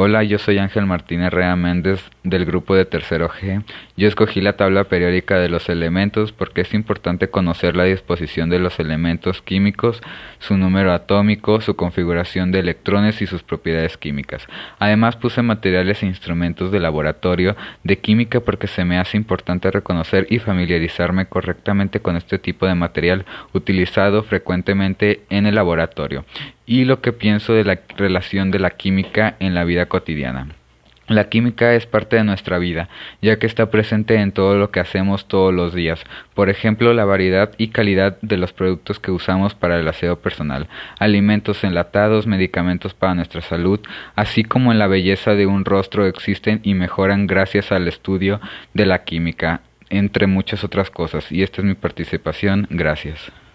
Hola, yo soy Ángel Martínez Rea Méndez del grupo de tercero G. Yo escogí la tabla periódica de los elementos porque es importante conocer la disposición de los elementos químicos, su número atómico, su configuración de electrones y sus propiedades químicas. Además puse materiales e instrumentos de laboratorio de química porque se me hace importante reconocer y familiarizarme correctamente con este tipo de material utilizado frecuentemente en el laboratorio y lo que pienso de la relación de la química en la vida cotidiana. La química es parte de nuestra vida, ya que está presente en todo lo que hacemos todos los días, por ejemplo la variedad y calidad de los productos que usamos para el aseo personal, alimentos enlatados, medicamentos para nuestra salud, así como en la belleza de un rostro existen y mejoran gracias al estudio de la química, entre muchas otras cosas, y esta es mi participación, gracias.